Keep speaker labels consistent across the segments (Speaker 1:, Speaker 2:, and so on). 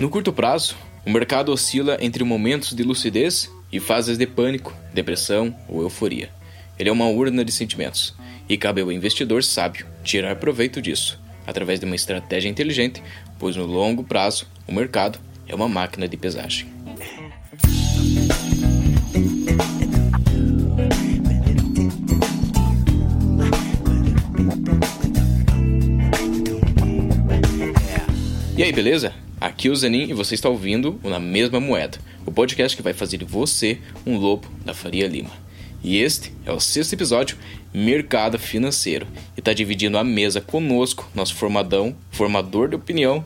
Speaker 1: No curto prazo, o mercado oscila entre momentos de lucidez e fases de pânico, depressão ou euforia. Ele é uma urna de sentimentos e cabe ao investidor sábio tirar proveito disso através de uma estratégia inteligente, pois no longo prazo o mercado é uma máquina de pesagem. E aí, beleza? Aqui é o Zenin e você está ouvindo o Na Mesma Moeda, o podcast que vai fazer de você um lobo da Faria Lima. E este é o sexto episódio, Mercado Financeiro, e está dividindo a mesa conosco, nosso formadão, formador de opinião,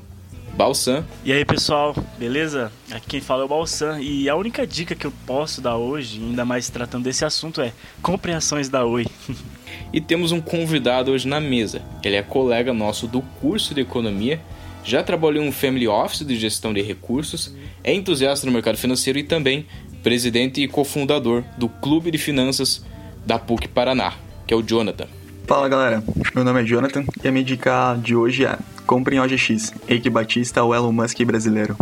Speaker 1: Balsan.
Speaker 2: E aí, pessoal, beleza? Aqui quem fala é o Balsan, e a única dica que eu posso dar hoje, ainda mais tratando desse assunto, é compreensões da Oi.
Speaker 1: e temos um convidado hoje na mesa. Ele é colega nosso do curso de Economia já trabalhou em um family office de gestão de recursos, é entusiasta no mercado financeiro e também presidente e cofundador do Clube de Finanças da PUC Paraná, que é o Jonathan.
Speaker 3: Fala galera, meu nome é Jonathan e a minha dica de hoje é comprem OGX, Eike Batista ou Elon Musk brasileiro.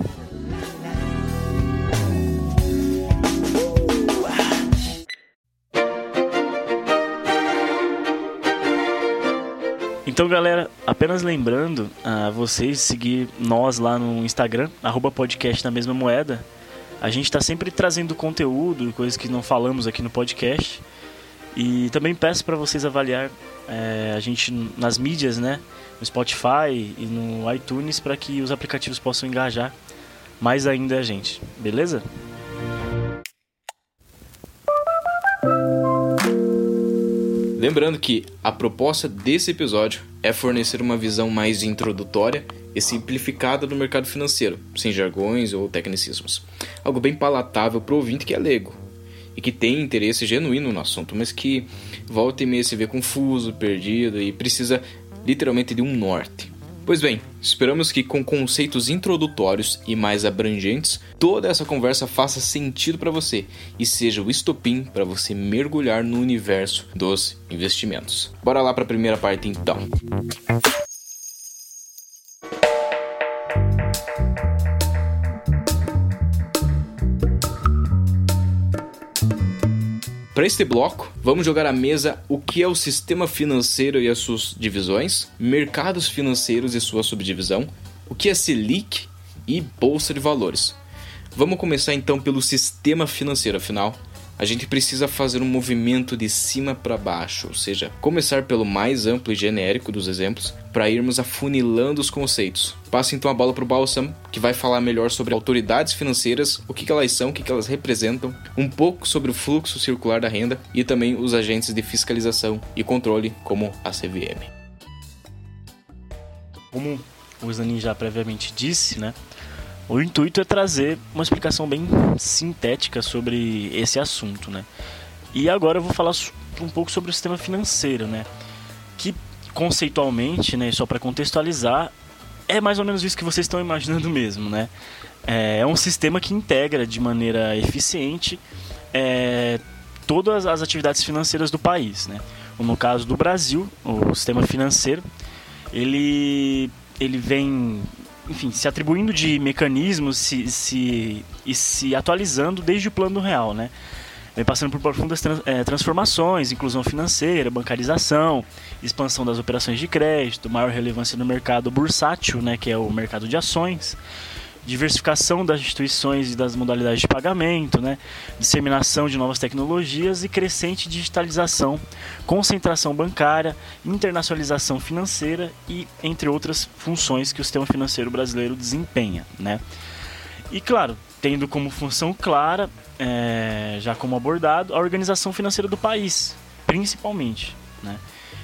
Speaker 2: Então, galera, apenas lembrando a vocês seguir nós lá no Instagram, arroba podcast na mesma moeda. A gente está sempre trazendo conteúdo, coisas que não falamos aqui no podcast. E também peço para vocês avaliar é, a gente nas mídias, né? No Spotify e no iTunes, para que os aplicativos possam engajar mais ainda a gente, beleza?
Speaker 1: Lembrando que a proposta desse episódio é fornecer uma visão mais introdutória e simplificada do mercado financeiro, sem jargões ou tecnicismos. Algo bem palatável para o ouvinte que é leigo e que tem interesse genuíno no assunto, mas que volta e meia se vê confuso, perdido e precisa literalmente de um norte. Pois bem, esperamos que com conceitos introdutórios e mais abrangentes, toda essa conversa faça sentido para você e seja o estopim para você mergulhar no universo dos investimentos. Bora lá para a primeira parte então. Para este bloco, vamos jogar à mesa o que é o sistema financeiro e as suas divisões, mercados financeiros e sua subdivisão, o que é Selic e bolsa de valores. Vamos começar então pelo sistema financeiro, afinal, a gente precisa fazer um movimento de cima para baixo, ou seja, começar pelo mais amplo e genérico dos exemplos para irmos afunilando os conceitos. Passo então a bola para o Balsam, que vai falar melhor sobre autoridades financeiras, o que, que elas são, o que, que elas representam, um pouco sobre o fluxo circular da renda e também os agentes de fiscalização e controle, como a CVM.
Speaker 2: Como o Zanin já previamente disse, né? O intuito é trazer uma explicação bem sintética sobre esse assunto, né? E agora eu vou falar um pouco sobre o sistema financeiro, né? Que conceitualmente, né, só para contextualizar, é mais ou menos isso que vocês estão imaginando mesmo, né? É um sistema que integra de maneira eficiente é, todas as atividades financeiras do país, né? No caso do Brasil, o sistema financeiro, ele ele vem enfim, se atribuindo de mecanismos se, se, e se atualizando desde o plano real, né? Vem passando por profundas trans, é, transformações, inclusão financeira, bancarização, expansão das operações de crédito, maior relevância no mercado bursátil, né, que é o mercado de ações, diversificação das instituições e das modalidades de pagamento, né, disseminação de novas tecnologias e crescente digitalização, concentração bancária, internacionalização financeira e entre outras funções que o sistema financeiro brasileiro desempenha, né. E claro, tendo como função clara, é, já como abordado, a organização financeira do país, principalmente, né,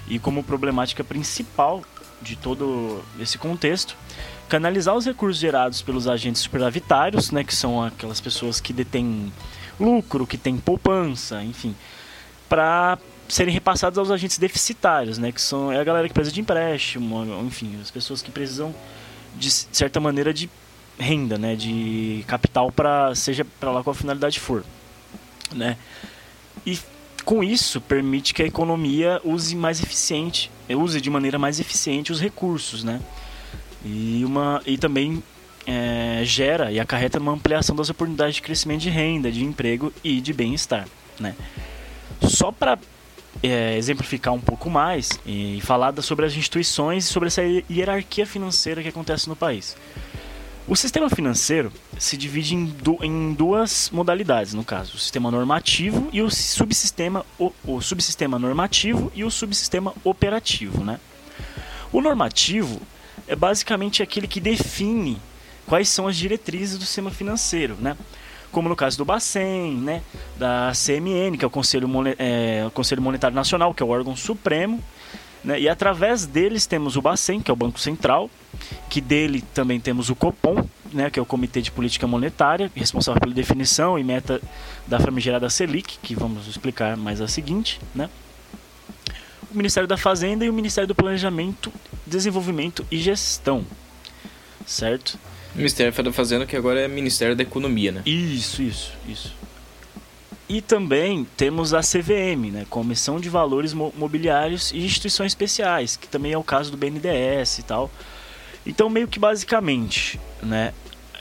Speaker 2: e como problemática principal de todo esse contexto canalizar os recursos gerados pelos agentes superavitários, né, que são aquelas pessoas que detêm lucro, que têm poupança, enfim, para serem repassados aos agentes deficitários, né, que são é a galera que precisa de empréstimo, enfim, as pessoas que precisam de certa maneira de renda, né, de capital para seja para lá qual a finalidade for, né? E com isso permite que a economia use mais eficiente, use de maneira mais eficiente os recursos, né? E, uma, e também é, gera e acarreta uma ampliação das oportunidades de crescimento de renda, de emprego e de bem-estar. Né? Só para é, exemplificar um pouco mais e falar sobre as instituições e sobre essa hierarquia financeira que acontece no país. O sistema financeiro se divide em, du em, duas modalidades, no caso, o sistema normativo e o subsistema, o, o subsistema normativo e o subsistema operativo. Né? O normativo é basicamente aquele que define quais são as diretrizes do sistema financeiro, né? como no caso do Bacen, né, da CMN, que é o Conselho, é, o Conselho Monetário Nacional, que é o órgão supremo, né, e através deles temos o Bacen, que é o Banco Central, que dele também temos o Copom, né, que é o Comitê de Política Monetária, responsável pela definição e meta da famigerada Selic, que vamos explicar mais a seguinte, né? O Ministério da Fazenda e o Ministério do Planejamento, Desenvolvimento e Gestão, certo?
Speaker 1: Ministério da Fazenda, que agora é Ministério da Economia, né?
Speaker 2: Isso, isso, isso. E também temos a CVM, né? Comissão de Valores Mobiliários e Instituições Especiais, que também é o caso do BNDES e tal. Então, meio que basicamente, né?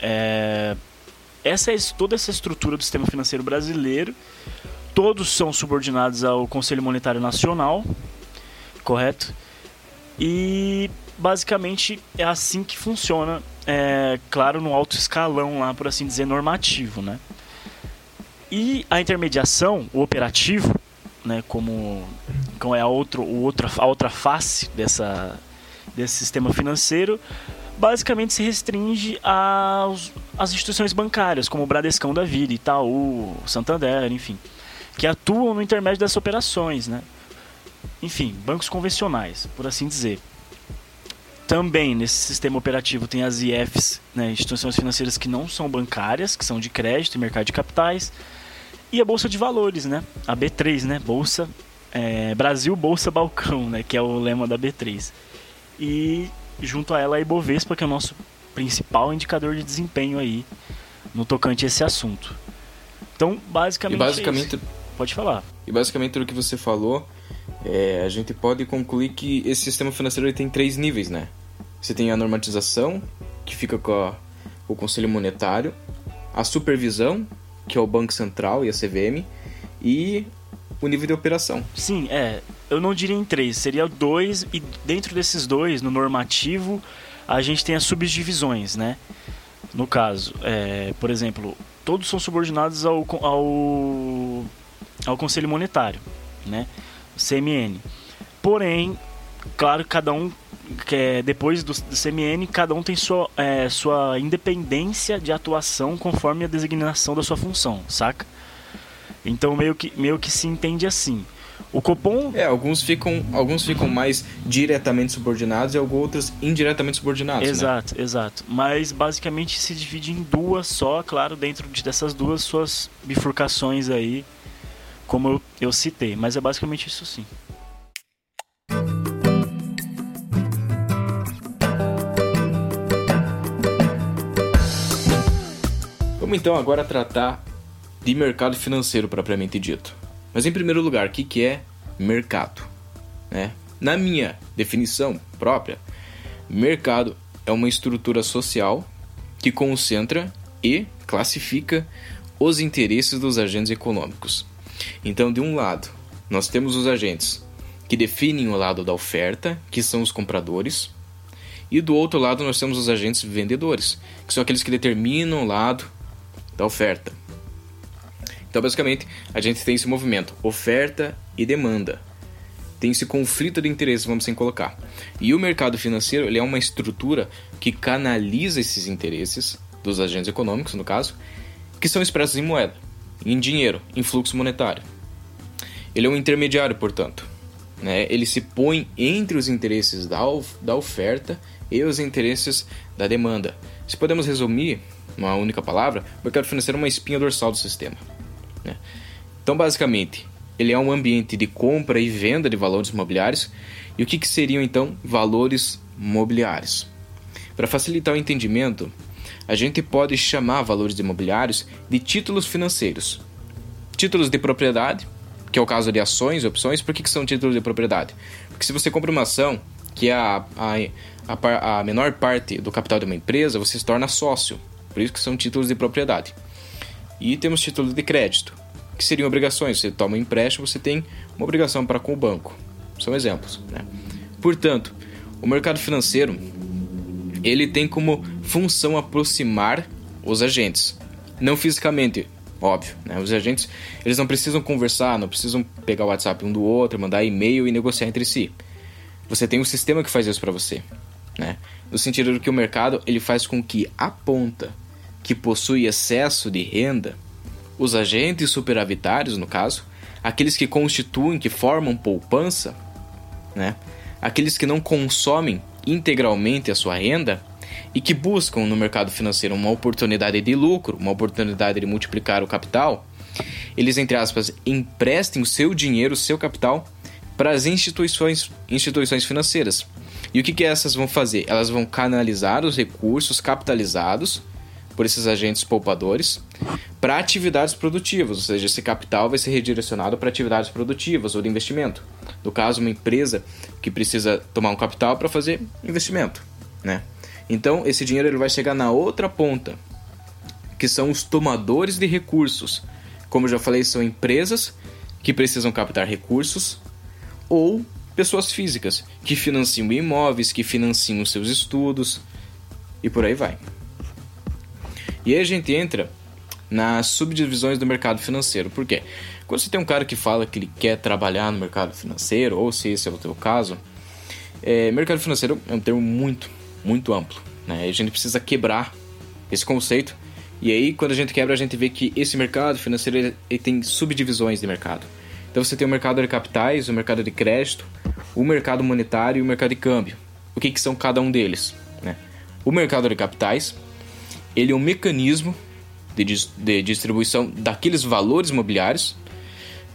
Speaker 2: É... Essa é toda essa estrutura do sistema financeiro brasileiro. Todos são subordinados ao Conselho Monetário Nacional, correto? E basicamente é assim que funciona é, claro, no alto escalão lá, por assim dizer, normativo, né? E a intermediação, o operativo, né, como, como é a, outro, o outra, a outra face dessa, desse sistema financeiro, basicamente se restringe às, às instituições bancárias, como o Bradescão da Vida, Itaú, Santander, enfim, que atuam no intermédio dessas operações, né? Enfim, bancos convencionais, por assim dizer. Também nesse sistema operativo tem as IFs, né, instituições financeiras que não são bancárias, que são de crédito e mercado de capitais, e a bolsa de valores, né, a B3, né, bolsa é, Brasil Bolsa Balcão, né, que é o lema da B3. E junto a ela a Ibovespa, que é o nosso principal indicador de desempenho aí no tocante a esse assunto. Então, basicamente,
Speaker 1: e basicamente
Speaker 2: é pode falar.
Speaker 1: E basicamente tudo que você falou, é, a gente pode concluir que esse sistema financeiro tem três níveis, né? Você tem a normatização, que fica com, a, o Conselho Monetário, a supervisão, que é o Banco Central e a CVM, e o nível de operação.
Speaker 2: Sim, é. Eu não diria em três, seria dois, e dentro desses dois, no normativo, a gente tem as subdivisões, né? No caso, é, por exemplo, todos são subordinados ao, ao, ao Conselho Monetário, né? CMN. Porém, claro, cada um que é, depois do, do, CMN, cada um tem sua, é, sua independência de atuação conforme a designação da sua função, saca? Então meio que, meio que se entende assim. O Copom.
Speaker 1: É, alguns ficam, alguns ficam mais diretamente subordinados e outros indiretamente subordinados.
Speaker 2: Né? Exato,
Speaker 1: né?
Speaker 2: exato. Mas basicamente se divide em duas só, claro, dentro dessas duas suas bifurcações aí, como eu, eu citei. Mas é basicamente isso sim.
Speaker 1: Vamos então agora tratar de mercado financeiro propriamente dito. Mas em primeiro lugar, o que, que é mercado? Né? Na minha definição própria, mercado é uma estrutura social que concentra e classifica os interesses dos agentes econômicos. Então, de um lado, nós temos os agentes que definem o lado da oferta, que são os compradores, e do outro lado nós temos os agentes vendedores, que são aqueles que determinam o lado da oferta. Então, basicamente, a gente tem esse movimento oferta e demanda. Tem esse conflito de interesse, vamos assim colocar. E o mercado financeiro ele é uma estrutura que canaliza esses interesses dos agentes econômicos, no caso, que são expressos em moeda, em dinheiro, em fluxo monetário. Ele é um intermediário, portanto. Né? Ele se põe entre os interesses da, da oferta e os interesses da demanda. Se podemos resumir, uma única palavra, o mercado financeiro é uma espinha dorsal do sistema. Né? Então, basicamente, ele é um ambiente de compra e venda de valores imobiliários. E o que, que seriam então valores mobiliários? Para facilitar o entendimento, a gente pode chamar valores imobiliários de títulos financeiros. Títulos de propriedade, que é o caso de ações opções, por que, que são títulos de propriedade? Porque se você compra uma ação, que é a, a, a, a menor parte do capital de uma empresa, você se torna sócio. Por isso que são títulos de propriedade. E temos títulos de crédito, que seriam obrigações. Você toma um empréstimo, você tem uma obrigação para com o banco. São exemplos. Né? Portanto, o mercado financeiro ele tem como função aproximar os agentes, não fisicamente, óbvio. Né? Os agentes eles não precisam conversar, não precisam pegar o WhatsApp um do outro, mandar e-mail e negociar entre si. Você tem um sistema que faz isso para você, né? No sentido de que o mercado ele faz com que a ponta que possui excesso de renda, os agentes superavitários, no caso, aqueles que constituem, que formam poupança, né? Aqueles que não consomem integralmente a sua renda e que buscam no mercado financeiro uma oportunidade de lucro, uma oportunidade de multiplicar o capital, eles, entre aspas, emprestem o seu dinheiro, o seu capital para as instituições, instituições financeiras. E o que, que essas vão fazer? Elas vão canalizar os recursos capitalizados por esses agentes poupadores para atividades produtivas, ou seja, esse capital vai ser redirecionado para atividades produtivas ou de investimento. No caso, uma empresa que precisa tomar um capital para fazer investimento, né? Então, esse dinheiro ele vai chegar na outra ponta, que são os tomadores de recursos. Como eu já falei, são empresas que precisam captar recursos ou pessoas físicas que financiam imóveis, que financiam seus estudos e por aí vai. E aí a gente entra nas subdivisões do mercado financeiro. Por quê? Quando você tem um cara que fala que ele quer trabalhar no mercado financeiro, ou se esse é o teu caso, é, mercado financeiro é um termo muito, muito amplo. Né? A gente precisa quebrar esse conceito. E aí, quando a gente quebra, a gente vê que esse mercado financeiro ele, ele tem subdivisões de mercado. Então você tem o mercado de capitais, o mercado de crédito, o mercado monetário e o mercado de câmbio. O que, que são cada um deles? Né? O mercado de capitais ele é um mecanismo de, de distribuição daqueles valores imobiliários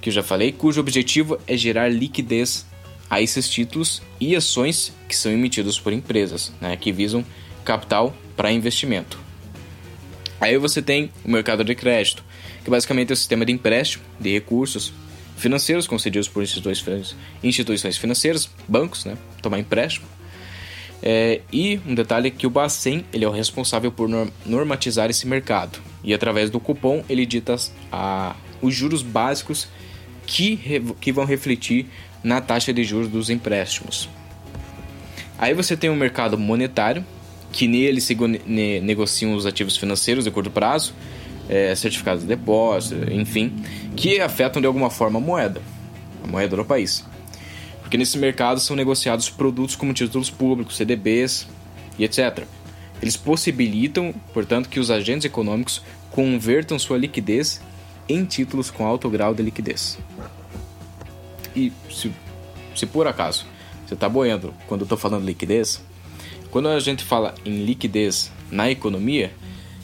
Speaker 1: que eu já falei, cujo objetivo é gerar liquidez a esses títulos e ações que são emitidos por empresas, né, que visam capital para investimento. Aí você tem o mercado de crédito, que basicamente é o sistema de empréstimo de recursos financeiros concedidos por instituições financeiras, bancos, né? Tomar empréstimo. É, e um detalhe é que o Bacen ele é o responsável por normatizar esse mercado. E através do cupom ele dita a, os juros básicos que, que vão refletir na taxa de juros dos empréstimos. Aí você tem o um mercado monetário, que nele se negociam os ativos financeiros de curto prazo, é, certificados de depósito, enfim, que afetam de alguma forma a moeda, a moeda do país. Porque nesse mercado são negociados produtos como títulos públicos, CDBs e etc. Eles possibilitam, portanto, que os agentes econômicos convertam sua liquidez em títulos com alto grau de liquidez. E se, se por acaso você está boiando quando eu estou falando liquidez, quando a gente fala em liquidez na economia,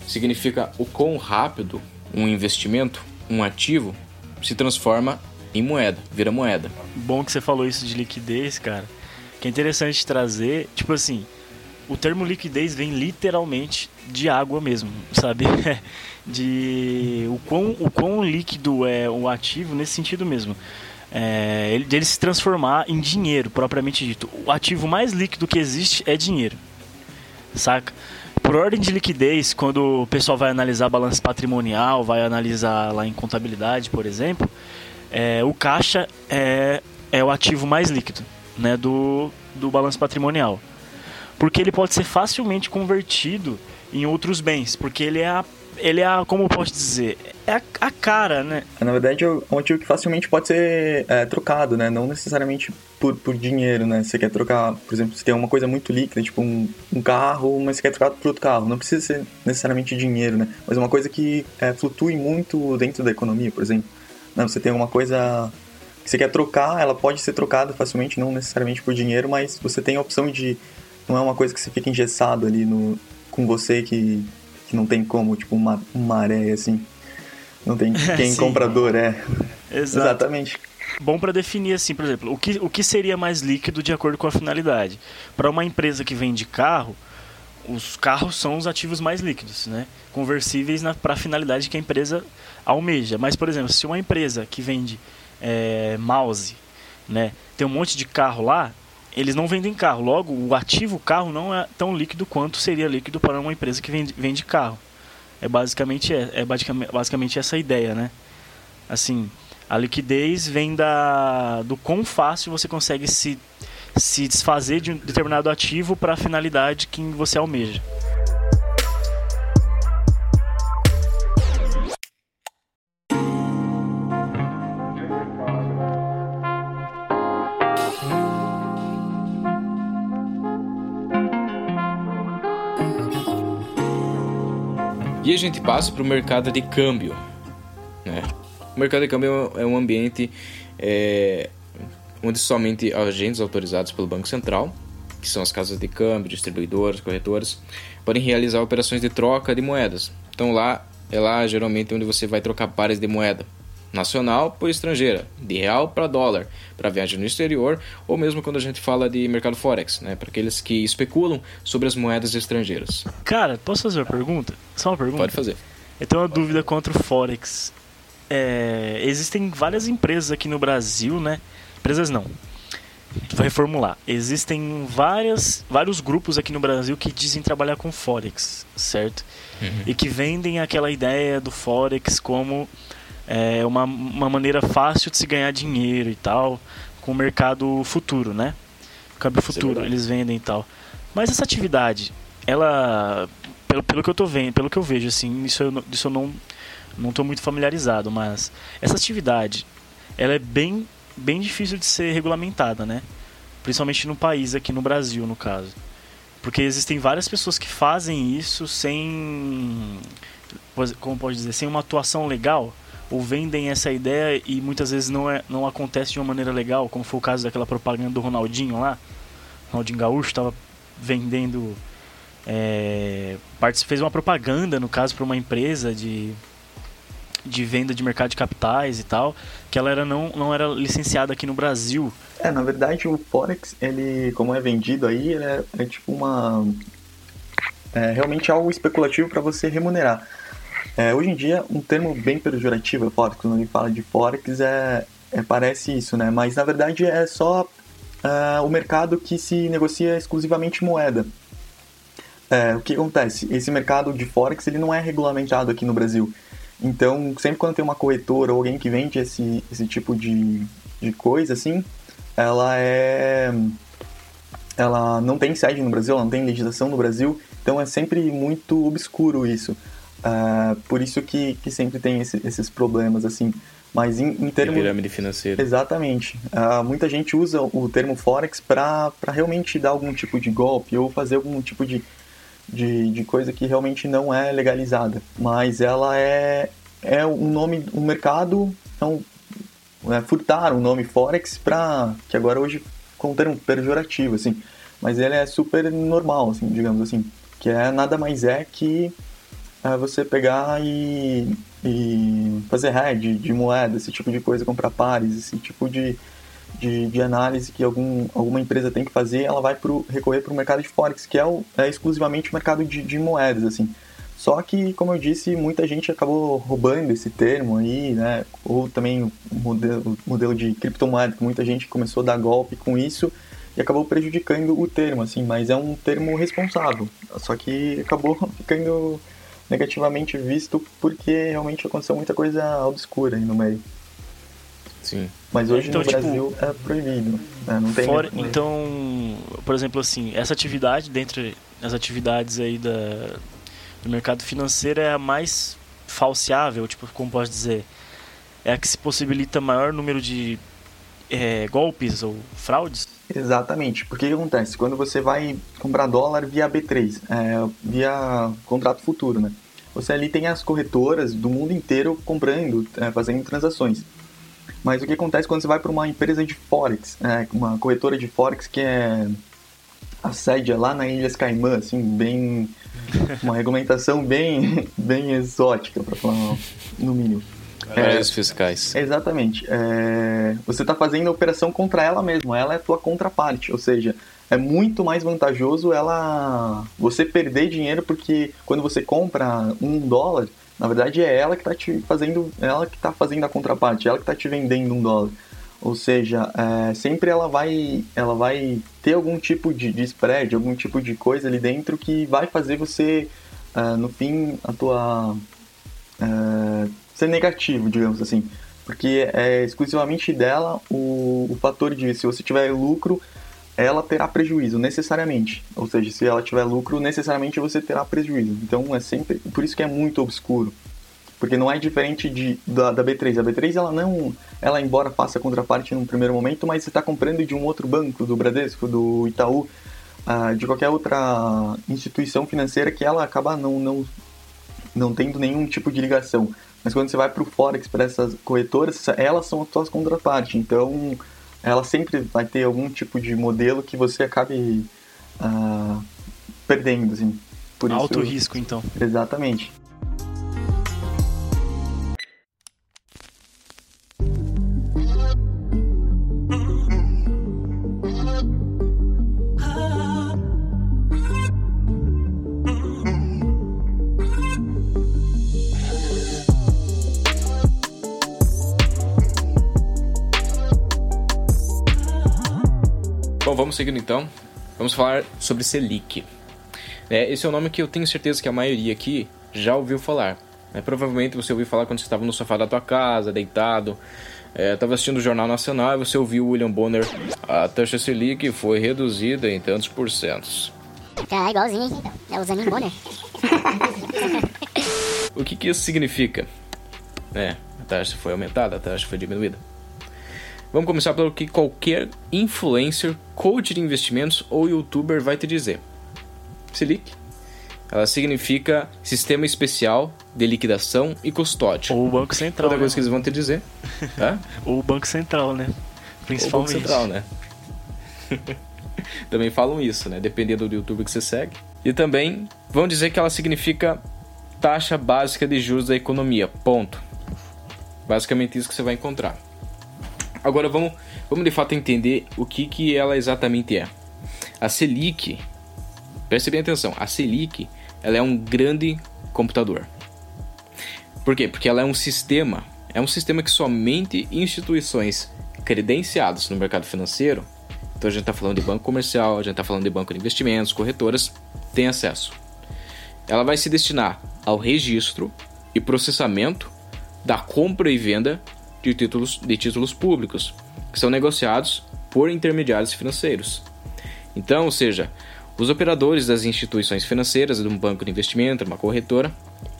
Speaker 1: significa o quão rápido um investimento, um ativo, se transforma em moeda, vira moeda.
Speaker 2: Bom que você falou isso de liquidez, cara. Que é interessante trazer, tipo assim, o termo liquidez vem literalmente de água mesmo, sabe? de o quão, o quão líquido é o ativo nesse sentido mesmo. É, ele, se transformar em dinheiro, propriamente dito. O ativo mais líquido que existe é dinheiro, saca? Por ordem de liquidez, quando o pessoal vai analisar balanço patrimonial, vai analisar lá em contabilidade, por exemplo, é, o caixa é, é o ativo mais líquido né, do, do balanço patrimonial. Porque ele pode ser facilmente convertido em outros bens, porque ele é a, ele é a, como eu posso dizer, é a, a cara, né?
Speaker 3: Na verdade, é um ativo que facilmente pode ser é, trocado, né? Não necessariamente por, por dinheiro, né? Você quer trocar, por exemplo, você tem uma coisa muito líquida, tipo um, um carro, mas você quer trocar por outro carro. Não precisa ser necessariamente dinheiro, né? Mas uma coisa que é, flutue muito dentro da economia, por exemplo. Não, você tem uma coisa que você quer trocar, ela pode ser trocada facilmente, não necessariamente por dinheiro, mas você tem a opção de. Não é uma coisa que você fica engessado ali no, com você que, que não tem como, tipo uma, uma maré assim. Não tem quem comprador é.
Speaker 2: Exato.
Speaker 3: Exatamente
Speaker 2: bom para definir assim, por exemplo, o que, o que seria mais líquido de acordo com a finalidade. Para uma empresa que vende carro, os carros são os ativos mais líquidos, né? conversíveis para a finalidade que a empresa almeja. Mas, por exemplo, se uma empresa que vende é, mouse né, tem um monte de carro lá, eles não vendem carro. Logo, o ativo carro não é tão líquido quanto seria líquido para uma empresa que vende, vende carro. É basicamente, é, é basicamente, essa ideia, né? Assim, a liquidez vem da, do quão fácil você consegue se, se desfazer de um determinado ativo para a finalidade que você almeja.
Speaker 1: E a gente passa para o mercado de câmbio. Né? O mercado de câmbio é um ambiente é, onde somente agentes autorizados pelo Banco Central, que são as casas de câmbio, distribuidoras, corretoras, podem realizar operações de troca de moedas. Então lá é lá geralmente onde você vai trocar pares de moeda nacional por estrangeira, de real para dólar, para viagem no exterior, ou mesmo quando a gente fala de mercado forex, né, para aqueles que especulam sobre as moedas estrangeiras.
Speaker 2: Cara, posso fazer uma pergunta? Só uma pergunta?
Speaker 1: Pode fazer.
Speaker 2: Eu tenho uma dúvida contra o forex. É, existem várias empresas aqui no Brasil, né? Empresas não. Vou reformular. Existem várias, vários grupos aqui no Brasil que dizem trabalhar com forex, certo? Uhum. E que vendem aquela ideia do forex como é uma, uma maneira fácil de se ganhar dinheiro e tal, com o mercado futuro, né? Câmbio é futuro, é eles vendem e tal. Mas essa atividade, ela, pelo, pelo que eu tô vendo, pelo que eu vejo, assim, isso eu, isso eu não não estou muito familiarizado, mas essa atividade, ela é bem, bem difícil de ser regulamentada, né? Principalmente no país, aqui no Brasil, no caso. Porque existem várias pessoas que fazem isso sem, como pode dizer, sem uma atuação legal ou vendem essa ideia e muitas vezes não, é, não acontece de uma maneira legal, como foi o caso daquela propaganda do Ronaldinho lá. Ronaldinho Gaúcho estava vendendo. É, fez uma propaganda, no caso, para uma empresa de, de venda de mercado de capitais e tal, que ela era, não, não era licenciada aqui no Brasil.
Speaker 3: É, na verdade o Forex, ele, como é vendido aí, ele é, é tipo uma. É realmente algo especulativo para você remunerar. É, hoje em dia, um termo bem pejorativo, Forex, quando alguém fala de Forex, é, é, parece isso, né? Mas na verdade é só uh, o mercado que se negocia exclusivamente moeda. É, o que acontece? Esse mercado de Forex ele não é regulamentado aqui no Brasil. Então, sempre quando tem uma corretora ou alguém que vende esse, esse tipo de, de coisa, assim, ela é. Ela não tem sede no Brasil, ela não tem legislação no Brasil, então é sempre muito obscuro isso. Uh, por isso que, que sempre tem esse, esses problemas, assim. Mas em, em termos...
Speaker 1: pirâmide financeira.
Speaker 3: Exatamente. Uh, muita gente usa o termo Forex para realmente dar algum tipo de golpe ou fazer algum tipo de, de, de coisa que realmente não é legalizada. Mas ela é, é um nome, um mercado, então, é, furtaram o nome Forex para que agora hoje com um termo pejorativo, assim. Mas ele é super normal, assim, digamos assim. Que é nada mais é que é você pegar e, e fazer hedge de moeda, esse tipo de coisa, comprar pares, esse tipo de, de, de, análise que algum, alguma empresa tem que fazer, ela vai pro, recorrer para o mercado de Forex, que é, o, é exclusivamente o mercado de, de moedas, assim. Só que, como eu disse, muita gente acabou roubando esse termo aí, né? Ou também o modelo, modelo de criptomoeda, que muita gente começou a dar golpe com isso e acabou prejudicando o termo, assim. Mas é um termo responsável. Só que acabou ficando negativamente visto porque realmente aconteceu muita coisa obscura aí no meio.
Speaker 1: Sim.
Speaker 3: Mas hoje então, no tipo, Brasil é proibido. Né? Não tem
Speaker 2: fora, então, por exemplo, assim, essa atividade, dentre as atividades aí da, do mercado financeiro, é a mais falseável, tipo, como posso dizer? É a que se possibilita maior número de é, golpes ou fraudes?
Speaker 3: Exatamente. Porque o que acontece? Quando você vai comprar dólar via B3, é, via contrato futuro, né? Você ali tem as corretoras do mundo inteiro comprando, é, fazendo transações. Mas o que acontece quando você vai para uma empresa de Forex, é, uma corretora de Forex que é a sede é lá na Ilhas Caimã, assim, bem. uma regulamentação bem, bem exótica, para falar no mínimo.
Speaker 1: Paraísos é, fiscais.
Speaker 3: Exatamente. É, você está fazendo a operação contra ela mesma, ela é a tua contraparte, ou seja, é muito mais vantajoso ela você perder dinheiro porque quando você compra um dólar, na verdade é ela que está te fazendo, ela que está fazendo a contraparte, ela que está te vendendo um dólar. Ou seja, é, sempre ela vai, ela vai ter algum tipo de, de spread, algum tipo de coisa ali dentro que vai fazer você, é, no fim, a tua é, ser negativo, digamos assim. Porque é exclusivamente dela o, o fator de se você tiver lucro, ela terá prejuízo, necessariamente. Ou seja, se ela tiver lucro, necessariamente você terá prejuízo. Então é sempre. Por isso que é muito obscuro. Porque não é diferente de, da, da B3. A B3, ela não. Ela, embora faça contraparte num primeiro momento, mas você está comprando de um outro banco, do Bradesco, do Itaú, uh, de qualquer outra instituição financeira que ela acaba não, não, não tendo nenhum tipo de ligação. Mas quando você vai para o Forex, para essas corretoras, elas são as suas contrapartes. Então, ela sempre vai ter algum tipo de modelo que você acabe uh, perdendo, assim.
Speaker 2: Por Alto isso, risco, então.
Speaker 3: Exatamente.
Speaker 1: Vamos seguindo então. Vamos falar sobre Selic. É, esse é um nome que eu tenho certeza que a maioria aqui já ouviu falar. É, provavelmente você ouviu falar quando você estava no sofá da tua casa, deitado, estava é, assistindo o Jornal Nacional e você ouviu o William Bonner. A taxa Selic foi reduzida em tantos porcentos.
Speaker 4: É igualzinho, hein? É o Zanin Bonner.
Speaker 1: o que, que isso significa? É, a taxa foi aumentada, a taxa foi diminuída. Vamos começar pelo que qualquer influencer, coach de investimentos ou youtuber vai te dizer. Selic. Ela significa Sistema Especial de Liquidação e Custódia.
Speaker 2: Ou o Banco Central.
Speaker 1: Outra coisa né? que eles vão te dizer.
Speaker 2: ou o Banco Central, né?
Speaker 1: Principalmente. Ou o Banco Central, né? também falam isso, né? Dependendo do youtuber que você segue. E também vão dizer que ela significa taxa básica de juros da economia. Ponto. Basicamente isso que você vai encontrar. Agora vamos, vamos de fato entender o que, que ela exatamente é. A Selic, preste bem atenção, a Selic ela é um grande computador. Por quê? Porque ela é um sistema, é um sistema que somente instituições credenciadas no mercado financeiro, então a gente está falando de banco comercial, a gente está falando de banco de investimentos, corretoras, têm acesso. Ela vai se destinar ao registro e processamento da compra e venda de títulos, de títulos públicos, que são negociados por intermediários financeiros. Então, ou seja, os operadores das instituições financeiras, de um banco de investimento, uma corretora,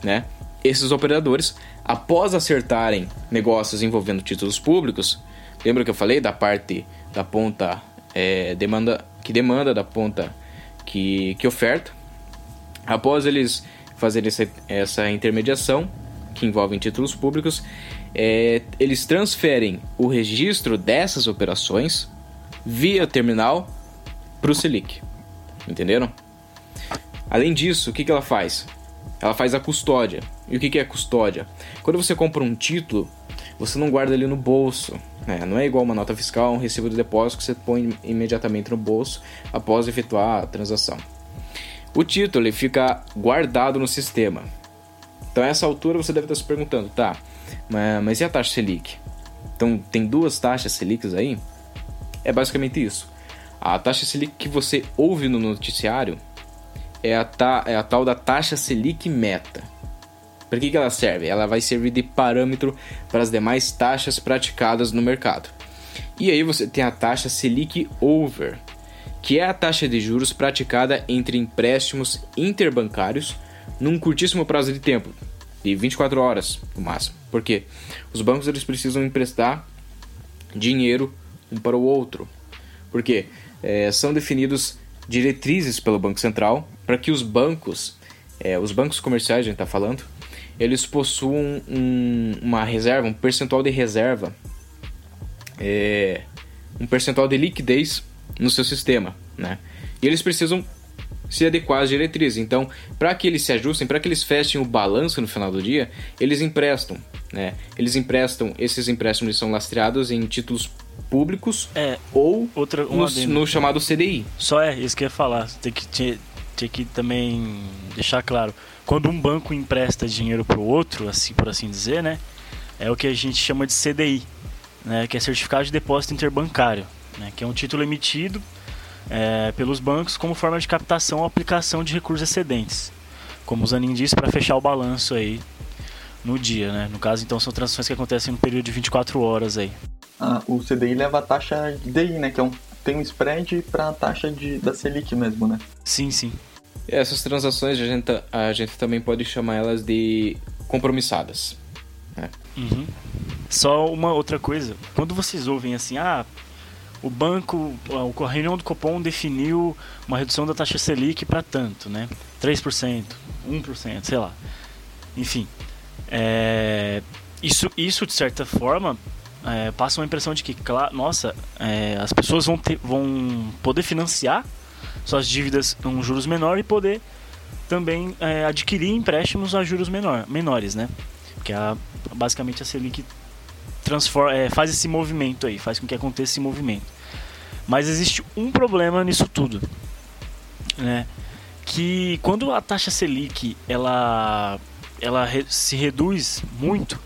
Speaker 1: né? Esses operadores, após acertarem negócios envolvendo títulos públicos, lembra que eu falei da parte da ponta é, demanda, que demanda da ponta que, que oferta? Após eles fazerem essa, essa intermediação, que envolve títulos públicos, é, eles transferem o registro dessas operações via terminal para o Selic. Entenderam? Além disso, o que, que ela faz? Ela faz a custódia. E o que, que é custódia? Quando você compra um título, você não guarda ele no bolso. Né? Não é igual uma nota fiscal, um recibo de depósito que você põe imediatamente no bolso após efetuar a transação. O título ele fica guardado no sistema. Então, a essa altura, você deve estar se perguntando, tá? Mas, e a taxa Selic? Então, tem duas taxas Selics aí? É basicamente isso. A taxa Selic que você ouve no noticiário é a, ta, é a tal da taxa Selic meta. Para que, que ela serve? Ela vai servir de parâmetro para as demais taxas praticadas no mercado. E aí você tem a taxa Selic over, que é a taxa de juros praticada entre empréstimos interbancários num curtíssimo prazo de tempo, de 24 horas no máximo. Porque os bancos eles precisam emprestar dinheiro um para o outro. Porque é, são definidos diretrizes pelo Banco Central para que os bancos, é, os bancos comerciais, a gente está falando, eles possuam um, uma reserva, um percentual de reserva, é, um percentual de liquidez no seu sistema, né? E eles precisam se adequar às diretrizes. Então, para que eles se ajustem, para que eles fechem o balanço no final do dia, eles emprestam. Né? Eles emprestam, esses empréstimos são lastreados em títulos públicos
Speaker 2: é,
Speaker 1: ou outra, no, no, chamado CDI.
Speaker 2: Só é, isso que eu ia falar. Tem que, tinha, tinha que também deixar claro. Quando um banco empresta dinheiro para o outro, assim por assim dizer, né? É o que a gente chama de CDI. né, que é certificado de depósito interbancário, né, que é um título emitido é, pelos bancos como forma de captação ou aplicação de recursos excedentes, como o Zanin disse, para fechar o balanço aí no dia, né? No caso, então, são transações que acontecem no período de 24 horas aí.
Speaker 3: Ah, o CDI leva a taxa DI, né? Que é um, tem um spread para a taxa de, da Selic mesmo, né?
Speaker 2: Sim, sim.
Speaker 1: E essas transações a gente, a gente também pode chamar elas de compromissadas. Né?
Speaker 2: Uhum. Só uma outra coisa. Quando vocês ouvem assim, ah, o banco, a reunião do Copom definiu uma redução da taxa Selic para tanto, né? 3%, 1%, sei lá. Enfim, é, isso, isso de certa forma é, passa uma impressão de que, claro, nossa, é, as pessoas vão, ter, vão poder financiar suas dívidas com juros menores e poder também é, adquirir empréstimos a juros menor, menores, né? Que é basicamente a Selic transforma, é, faz esse movimento aí, faz com que aconteça esse movimento. Mas existe um problema nisso tudo, né? Que quando a taxa Selic ela, ela re, se reduz muito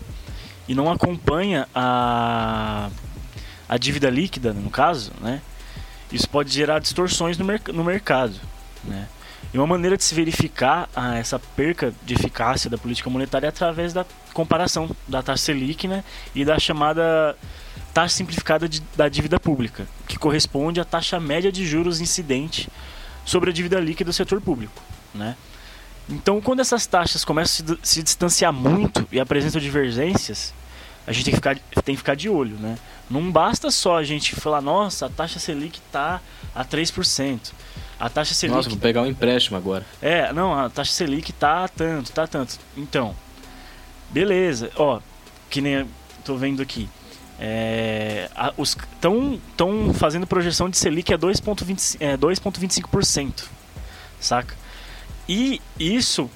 Speaker 2: e não acompanha a, a dívida líquida, no caso, né? Isso pode gerar distorções no, no mercado, né? E uma maneira de se verificar ah, essa perca de eficácia da política monetária é através da comparação da taxa Selic né, e da chamada taxa simplificada de, da dívida pública, que corresponde à taxa média de juros incidente sobre a dívida líquida do setor público. Né? Então, quando essas taxas começam a se, distanciar muito e apresentam divergências, a gente tem que ficar, tem que ficar de olho. Né? Não basta só a gente falar, nossa, a taxa Selic está a 3%. A taxa Selic.
Speaker 1: Nossa, vou pegar um empréstimo agora.
Speaker 2: É, não, a taxa Selic tá tanto, tá tanto. Então, beleza. Ó, que nem tô vendo aqui. É, a, os estão fazendo projeção de Selic a 2,25%, é, 2,25%, saca? E isso,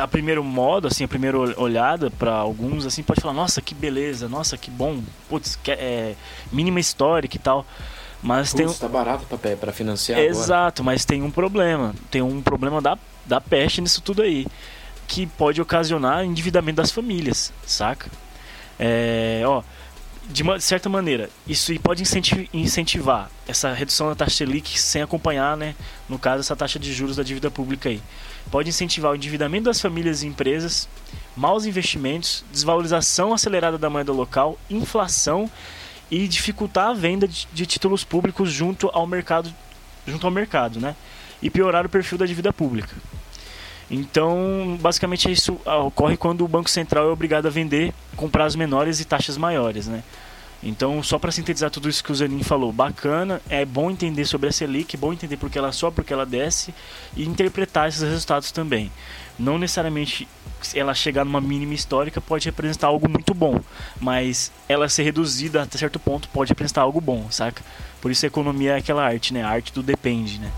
Speaker 2: a primeiro modo, assim, a primeira olhada para alguns, assim, pode falar, nossa, que beleza, nossa, que bom, putz, que, é, mínima histórica e tal. Mas tem
Speaker 1: tá barato para financiar
Speaker 2: Exato,
Speaker 1: agora.
Speaker 2: mas tem um problema. Tem um problema da, da peste nisso tudo aí. Que pode ocasionar endividamento das famílias, saca? É, ó, de uma certa maneira, isso pode incentivar essa redução da taxa Selic sem acompanhar, né, no caso, essa taxa de juros da dívida pública aí. Pode incentivar o endividamento das famílias e empresas, maus investimentos, desvalorização acelerada da moeda local, inflação e dificultar a venda de, de, títulos públicos junto ao mercado, junto ao mercado, né? E piorar o perfil da dívida pública. Então, basicamente isso ocorre quando o Banco Central é obrigado a vender com prazos menores e taxas maiores, né? Então, só para sintetizar tudo isso que o Zanin falou, bacana, é bom entender sobre a Selic, é bom entender porque ela sobe, porque ela desce e interpretar esses resultados também. Não necessariamente ela chegar numa mínima histórica pode representar algo muito bom, mas ela ser reduzida até certo ponto pode representar algo bom, saca? Por isso a economia é aquela arte, né? A arte do depende, né?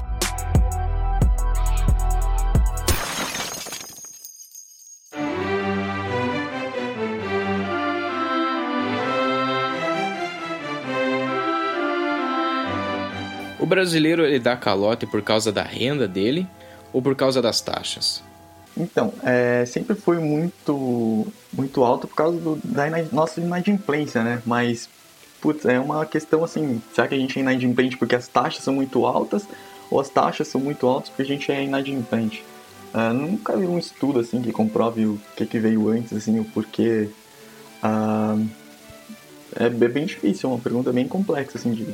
Speaker 1: Brasileiro ele dá calote por causa da renda dele ou por causa das taxas?
Speaker 3: Então, é, sempre foi muito muito alto por causa do, da nossa inadimplência, né? Mas, putz, é uma questão assim, será que a gente é inadimplente porque as taxas são muito altas ou as taxas são muito altas porque a gente é inadimplente? Uh, nunca vi um estudo assim que comprove o que, que veio antes, assim, o porquê. Uh, é, bem difícil, é uma pergunta bem complexa, assim, de...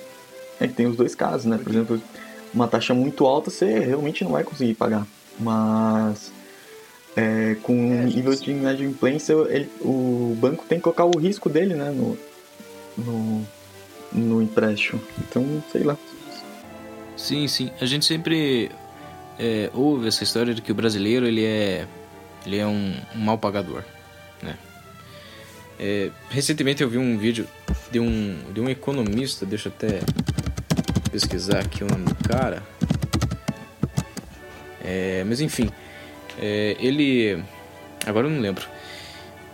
Speaker 3: É que tem os dois casos, né? Por exemplo, uma taxa muito alta você realmente não vai conseguir pagar. Mas é, com é, nível de inadimplência, ele, o banco tem que colocar o risco dele né, no, no, no empréstimo. Então, sei lá.
Speaker 1: Sim, sim. A gente sempre é, ouve essa história de que o brasileiro ele é, ele é um, um mal pagador. Né? É, recentemente eu vi um vídeo de um, de um economista, deixa eu até pesquisar aqui o nome do cara. É, mas enfim, é, ele. Agora eu não lembro.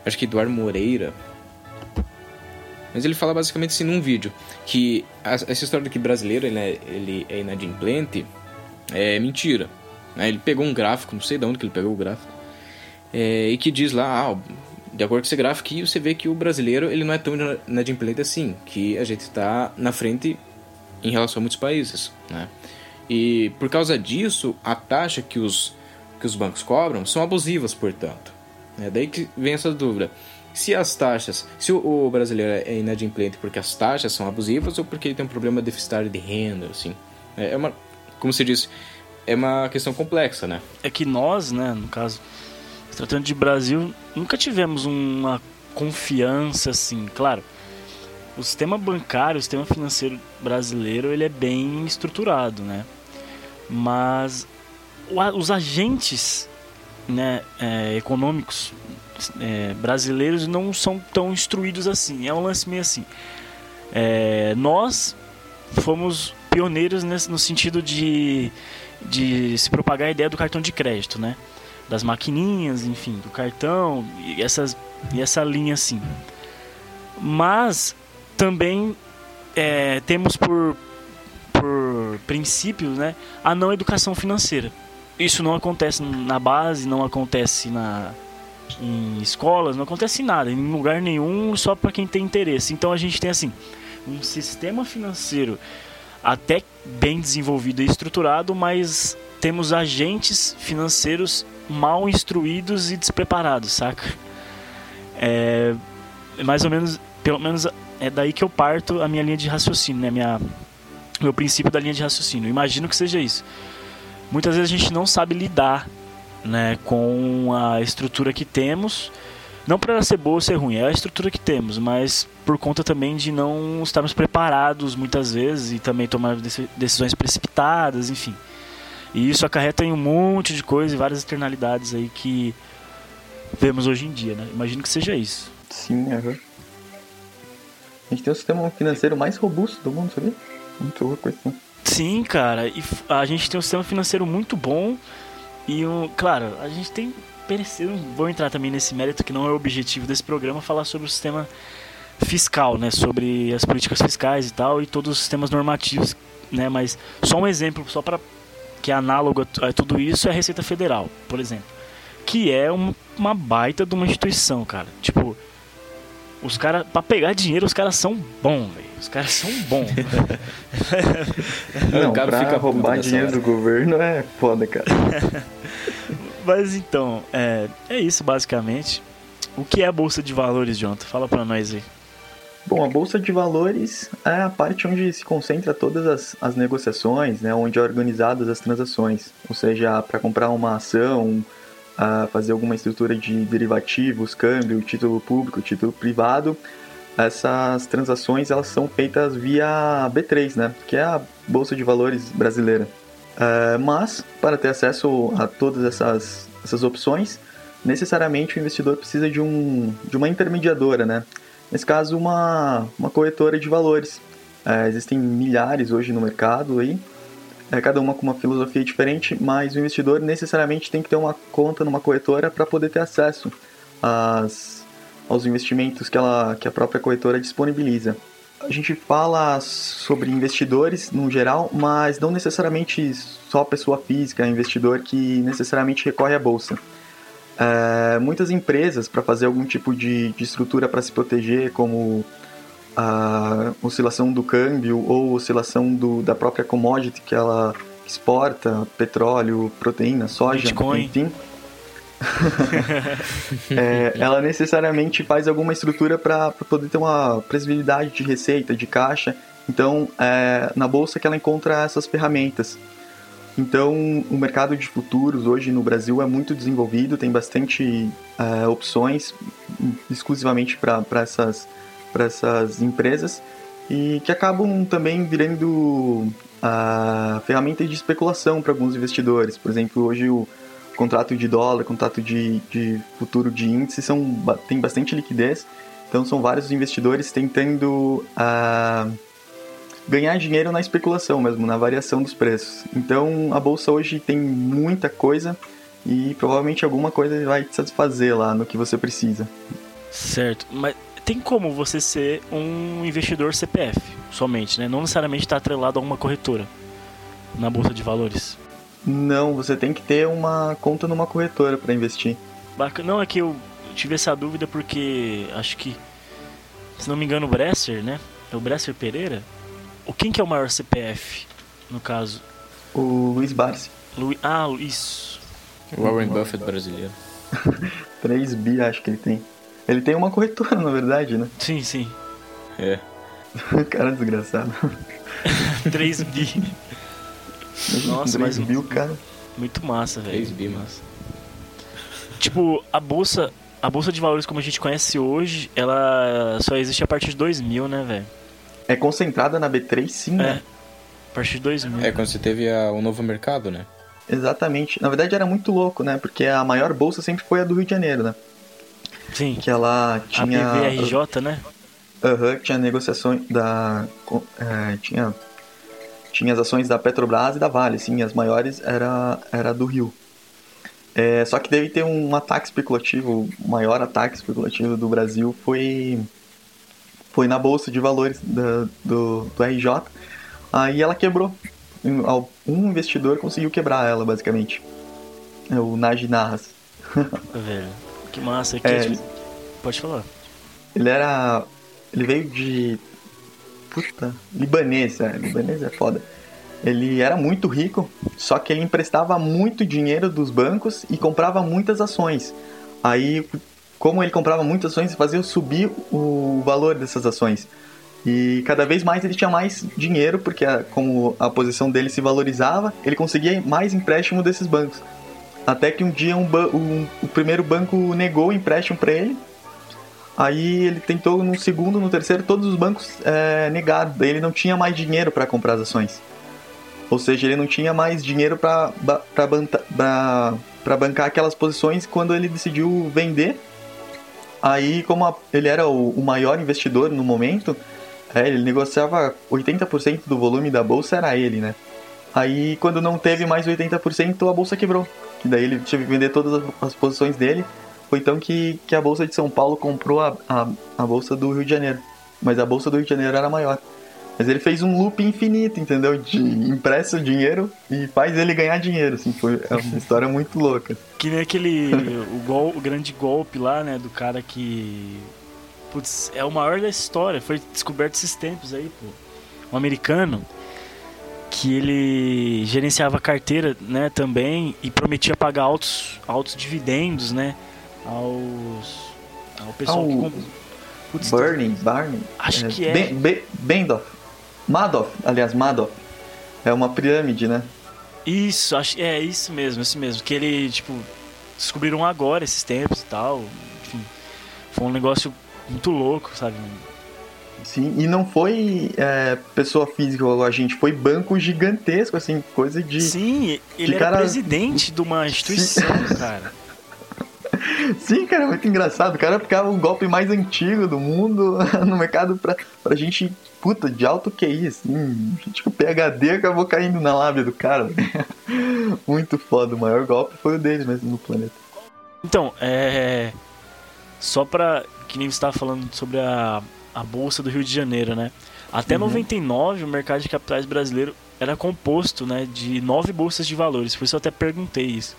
Speaker 1: Acho que Eduardo Moreira. Mas ele fala basicamente assim num vídeo: que essa história de que brasileiro ele é, ele é inadimplente é mentira. Né? Ele pegou um gráfico, não sei de onde que ele pegou o gráfico, é, e que diz lá: ah, de acordo com esse gráfico você vê que o brasileiro ele não é tão inadimplente assim, que a gente está na frente em relação a muitos países, né? E por causa disso, a taxa que os, que os bancos cobram são abusivas, portanto. É daí que vem essa dúvida. Se as taxas, se o, brasileiro é inadimplente porque as taxas são abusivas ou porque ele tem um problema deficitário de renda, assim. É, é uma, como se disse, é uma questão complexa, né?
Speaker 2: É que nós, né, no caso, tratando de Brasil, nunca tivemos uma confiança assim, claro. O sistema bancário, o sistema financeiro brasileiro, ele é bem estruturado, né? Mas os agentes né, é, econômicos é, brasileiros não são tão instruídos assim. É um lance meio assim. É, nós fomos pioneiros nesse, no sentido de, de se propagar a ideia do cartão de crédito, né? Das maquininhas, enfim, do cartão e, essas, e essa linha assim. Mas também é, temos por, por princípio né, a não educação financeira. Isso não acontece na base, não acontece na, em escolas, não acontece nada, em lugar nenhum, só para quem tem interesse. Então a gente tem assim um sistema financeiro até bem desenvolvido e estruturado, mas temos agentes financeiros mal instruídos e despreparados, saca? É mais ou menos, pelo menos é daí que eu parto a minha linha de raciocínio, né? Minha, meu princípio da linha de raciocínio. Imagino que seja isso. Muitas vezes a gente não sabe lidar né, com a estrutura que temos. Não para ser boa ou ser ruim, é a estrutura que temos, mas por conta também de não estarmos preparados muitas vezes e também tomar decisões precipitadas, enfim. E isso acarreta em um monte de coisas e várias externalidades aí que vemos hoje em dia, né? Imagino que seja isso.
Speaker 3: Sim, é verdade. A gente tem o sistema financeiro mais robusto do mundo, sabia? Muito louco isso.
Speaker 2: Sim, cara. E a gente tem um sistema financeiro muito bom e, um, claro, a gente tem vou entrar também nesse mérito que não é o objetivo desse programa falar sobre o sistema fiscal, né, sobre as políticas fiscais e tal e todos os sistemas normativos, né, mas só um exemplo só para que é análogo a tudo isso é a Receita Federal, por exemplo, que é uma baita de uma instituição, cara. Tipo, os caras, pra pegar dinheiro, os caras são bons, velho. Os caras são bons.
Speaker 3: Não, o cara pra fica roubar dinheiro hora. do governo é foda, cara.
Speaker 2: Mas então, é, é isso basicamente. O que é a Bolsa de Valores, Jonathan? Fala pra nós aí.
Speaker 3: Bom, a Bolsa de Valores é a parte onde se concentra todas as, as negociações, né, onde é organizadas as transações. Ou seja, para comprar uma ação, a fazer alguma estrutura de derivativos, câmbio, título público, título privado, essas transações elas são feitas via B3, né, que é a bolsa de valores brasileira. É, mas para ter acesso a todas essas, essas opções, necessariamente o investidor precisa de, um, de uma intermediadora, né? Nesse caso, uma, uma corretora de valores. É, existem milhares hoje no mercado aí, é, cada uma com uma filosofia diferente, mas o investidor necessariamente tem que ter uma conta numa corretora para poder ter acesso às, aos investimentos que, ela, que a própria corretora disponibiliza. A gente fala sobre investidores no geral, mas não necessariamente só pessoa física, investidor que necessariamente recorre à bolsa. É, muitas empresas, para fazer algum tipo de, de estrutura para se proteger, como a oscilação do câmbio ou oscilação do, da própria commodity que ela exporta, petróleo, proteína, soja,
Speaker 2: Bitcoin.
Speaker 3: enfim. é, ela necessariamente faz alguma estrutura para poder ter uma previsibilidade de receita, de caixa. Então, é na bolsa que ela encontra essas ferramentas. Então, o mercado de futuros hoje no Brasil é muito desenvolvido, tem bastante é, opções exclusivamente para essas para essas empresas e que acabam também virando a ferramenta de especulação para alguns investidores. Por exemplo, hoje o contrato de dólar, contrato de, de futuro de índice são, tem bastante liquidez, então são vários investidores tentando uh, ganhar dinheiro na especulação mesmo, na variação dos preços. Então a bolsa hoje tem muita coisa e provavelmente alguma coisa vai te satisfazer lá no que você precisa.
Speaker 2: Certo, mas tem como você ser um investidor CPF somente, né? Não necessariamente estar tá atrelado a uma corretora na bolsa de valores.
Speaker 3: Não, você tem que ter uma conta numa corretora para investir.
Speaker 2: Não é que eu tive essa dúvida porque acho que, se não me engano, o Bresser, né? É o Bresser Pereira. O quem que é o maior CPF, no caso?
Speaker 3: O Luiz Barsi.
Speaker 2: Lu... Ah, isso.
Speaker 1: Warren Buffett brasileiro.
Speaker 3: 3 bi acho que ele tem. Ele tem uma corretora, na verdade, né?
Speaker 2: Sim, sim.
Speaker 1: É.
Speaker 3: cara desgraçado.
Speaker 2: 3 bi. Nossa,
Speaker 3: 3
Speaker 2: mas
Speaker 3: bi, o cara.
Speaker 2: muito massa, velho.
Speaker 1: 3 bi,
Speaker 2: massa. Tipo, a bolsa, a bolsa de valores como a gente conhece hoje, ela só existe a partir de 2000, né, velho?
Speaker 3: É concentrada na B3, sim,
Speaker 2: É.
Speaker 3: né?
Speaker 2: A partir de 2000.
Speaker 1: É quando você teve a- o novo mercado, né?
Speaker 3: Exatamente. Na verdade era muito louco, né? Porque a maior bolsa sempre foi a do Rio de Janeiro, né?
Speaker 2: Sim.
Speaker 3: Que ela
Speaker 2: A
Speaker 3: tinha.
Speaker 2: PVRJ, né?
Speaker 3: Aham, que tinha negociações da. é, tinha. Tinha as ações da Petrobras e da Vale, sim, as maiores era, era a do Rio. É, só que deve ter um ataque especulativo, o maior ataque especulativo do Brasil foi, foi na Bolsa de Valores da- do, do RJ. Aí ela quebrou. Um investidor conseguiu quebrar ela, basicamente. É o Nagy Narras.
Speaker 2: Velho. Que massa. Que
Speaker 3: É.
Speaker 2: Pode falar.
Speaker 3: Ele era. Ele veio de. Puta. Libanês, é. Libanês é foda. Ele era muito rico, só que ele emprestava muito dinheiro dos bancos e comprava muitas ações. Aí, como ele comprava muitas ações, fazia subir o valor dessas ações. E cada vez mais ele tinha mais dinheiro, porque a- como a posição dele se valorizava, ele conseguia mais empréstimo desses bancos. Até que um dia um um- o primeiro banco negou o empréstimo para ele, Aí ele tentou no segundo, no terceiro, todos os bancos é, negaram. Ele não tinha mais dinheiro para comprar as ações. Ou seja, ele não tinha mais dinheiro para bancar aquelas posições quando ele decidiu vender. Aí, como a- ele era o, o maior investidor no momento, é, ele negociava 80% do volume da bolsa, era ele, né? Aí, quando não teve mais 80%, a bolsa quebrou. E daí ele teve que vender todas as- posições dele. Foi então que, que a Bolsa de São Paulo comprou a, a, a Bolsa do Rio de Janeiro. Mas a Bolsa do Rio de Janeiro era maior. Mas ele fez um loop infinito, entendeu? De empresta o dinheiro e faz ele ganhar dinheiro. Assim, foi é uma história muito louca.
Speaker 2: Que nem aquele. o, gol, o grande golpe lá, né? Do cara que. Putz, é o maior da história. Foi descoberto esses tempos aí, pô. Um americano que ele gerenciava carteira, né, também, e prometia pagar altos, altos dividendos, né, aos ao pessoal
Speaker 3: Ah,
Speaker 2: que. Putz,
Speaker 3: Bernie, Barney.
Speaker 2: Acho que é.
Speaker 3: Ben, Be- Bendoff. Madoff, aliás, Madoff. É uma pirâmide, né?
Speaker 2: Isso, acho, é isso mesmo, isso mesmo. Que ele, tipo, descobriram agora esses tempos e tal. Enfim, foi um negócio muito louco, sabe?
Speaker 3: Sim, e não foi é, pessoa física ou a gente, foi banco gigantesco, assim, coisa de.
Speaker 2: Sim, ele
Speaker 3: de
Speaker 2: era
Speaker 3: cara-
Speaker 2: presidente de uma instituição, cara.
Speaker 3: Sim, cara, muito engraçado. O cara ficava o golpe mais antigo do mundo no mercado pra, pra gente, puta, de alto QI, assim. Com PHD acabou caindo na lábia do cara. muito foda. O maior golpe foi o dele mesmo no planeta.
Speaker 2: Então, é. Só pra. Que nem você estava falando sobre a, a Bolsa do Rio de Janeiro, né? Até
Speaker 3: Uhum.
Speaker 2: 99, o mercado de capitais brasileiro era composto né, de nove bolsas de valores. Por isso eu até perguntei isso.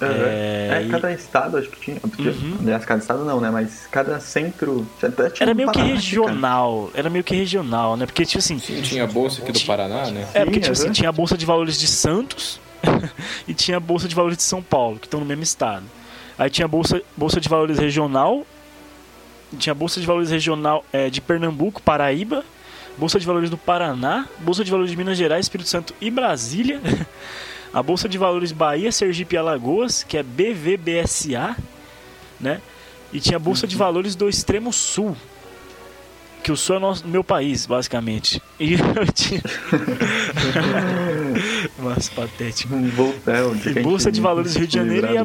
Speaker 3: É,
Speaker 2: É, e-
Speaker 3: cada estado acho que tinha.
Speaker 2: Uhum.
Speaker 3: Aliás, cada estado não, né? Mas cada centro. até tinha
Speaker 2: Era meio que regional. Era meio que regional, né? Porque, tipo assim.
Speaker 1: Sim, tinha a bolsa aqui do Paraná, né?
Speaker 2: É, porque, tipo assim, tinha a Bolsa de Valores de Santos e tinha a Bolsa de Valores de São Paulo, que estão no mesmo estado. Aí tinha a Bolsa, Bolsa de Valores Regional, tinha a Bolsa de Valores Regional é, de Pernambuco, Paraíba, Bolsa de Valores do Paraná, Bolsa de Valores de Minas Gerais, Espírito Santo e Brasília, a Bolsa de Valores Bahia, Sergipe e Alagoas, que é BVBSA, né? E tinha a Bolsa de Valores do Extremo Sul, que o Sul é nosso, meu país, basicamente. E eu tinha... Mas patético.
Speaker 3: Voltel.
Speaker 2: E Bolsa de Valores Rio de Janeiro e a-.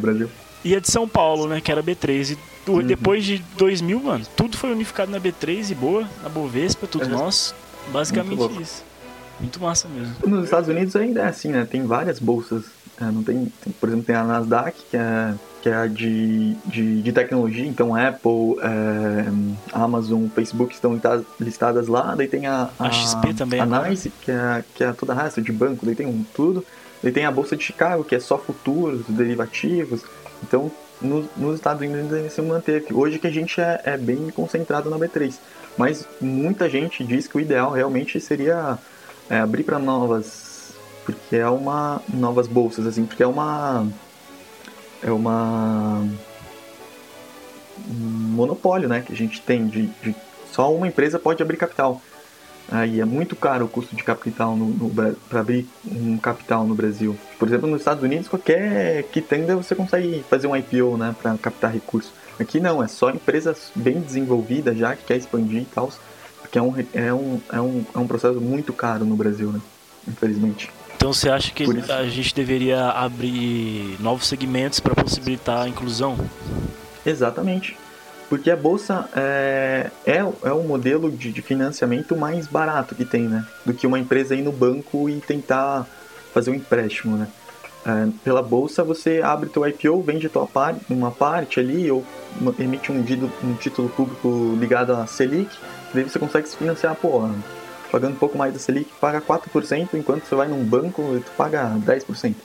Speaker 2: E a de São Paulo, né? Que era B3. E do- depois de 2000, mano, tudo foi unificado na B3 e boa, na Bovespa, tudo
Speaker 3: É.
Speaker 2: nosso. Basicamente
Speaker 3: Muito
Speaker 2: isso. Muito massa mesmo.
Speaker 3: Nos Estados Unidos ainda é assim, né? Tem várias bolsas. é, não tem, tem- por exemplo, tem a Nasdaq, que é, que é a de, de, de tecnologia. Então, Apple, é, Amazon, Facebook estão lista- listadas lá. Daí tem a,
Speaker 2: A XP também
Speaker 3: A
Speaker 2: agora.
Speaker 3: NYSE, que é, que é toda a raça de banco. Daí tem um tudo. Daí tem a Bolsa de Chicago, que é só futuros, derivativos. Então, no, nos Estados Unidos ainda se manteve. Hoje que a gente é, é, bem concentrado na B3. Mas muita gente diz que o ideal realmente seria é, abrir para novas. Porque é uma. novas bolsas, assim, porque é uma. É uma. Um monopólio né, que a gente tem de, de só uma empresa pode abrir capital. Aí é muito caro o custo de capital no, no para abrir um capital no Brasil. Por exemplo, nos Estados Unidos, qualquer que tenda você consegue fazer um IPO né, para captar recursos. Aqui não, é só empresas bem desenvolvidas já que quer expandir e tal, porque é um, é, um, é, um, é um processo muito caro no Brasil, né? Infelizmente.
Speaker 2: Então você acha que a gente deveria abrir novos segmentos para possibilitar a inclusão?
Speaker 3: Exatamente porque a bolsa é, é, é um modelo de, de, financiamento mais barato que tem, né? Do que uma empresa ir no banco e tentar fazer um empréstimo, né? É, pela bolsa você abre teu IPO, vende tua parte, uma parte ali ou emite um, um título público ligado à Selic, daí você consegue se financiar, pô, pagando um pouco mais da Selic, paga 4%, enquanto você vai num banco tu paga 10%.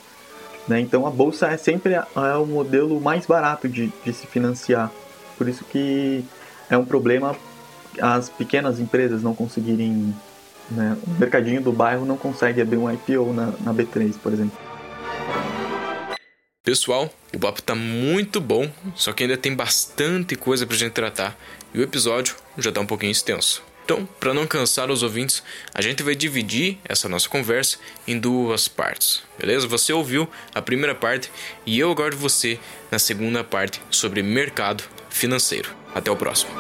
Speaker 3: Né? Então a bolsa é sempre é o modelo mais barato de, de se financiar por isso que é um problema as pequenas empresas não conseguirem. Né, o mercadinho do bairro não consegue abrir um IPO na, na B3, por exemplo.
Speaker 1: Pessoal, o papo tá muito bom, só que ainda tem bastante coisa pra gente tratar e o episódio já tá um pouquinho extenso. Então, para não cansar os ouvintes, a gente vai dividir essa nossa conversa em duas partes, beleza? Você ouviu a primeira parte e eu aguardo você na segunda parte sobre mercado financeiro. Até o próximo.